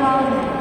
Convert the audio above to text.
problem.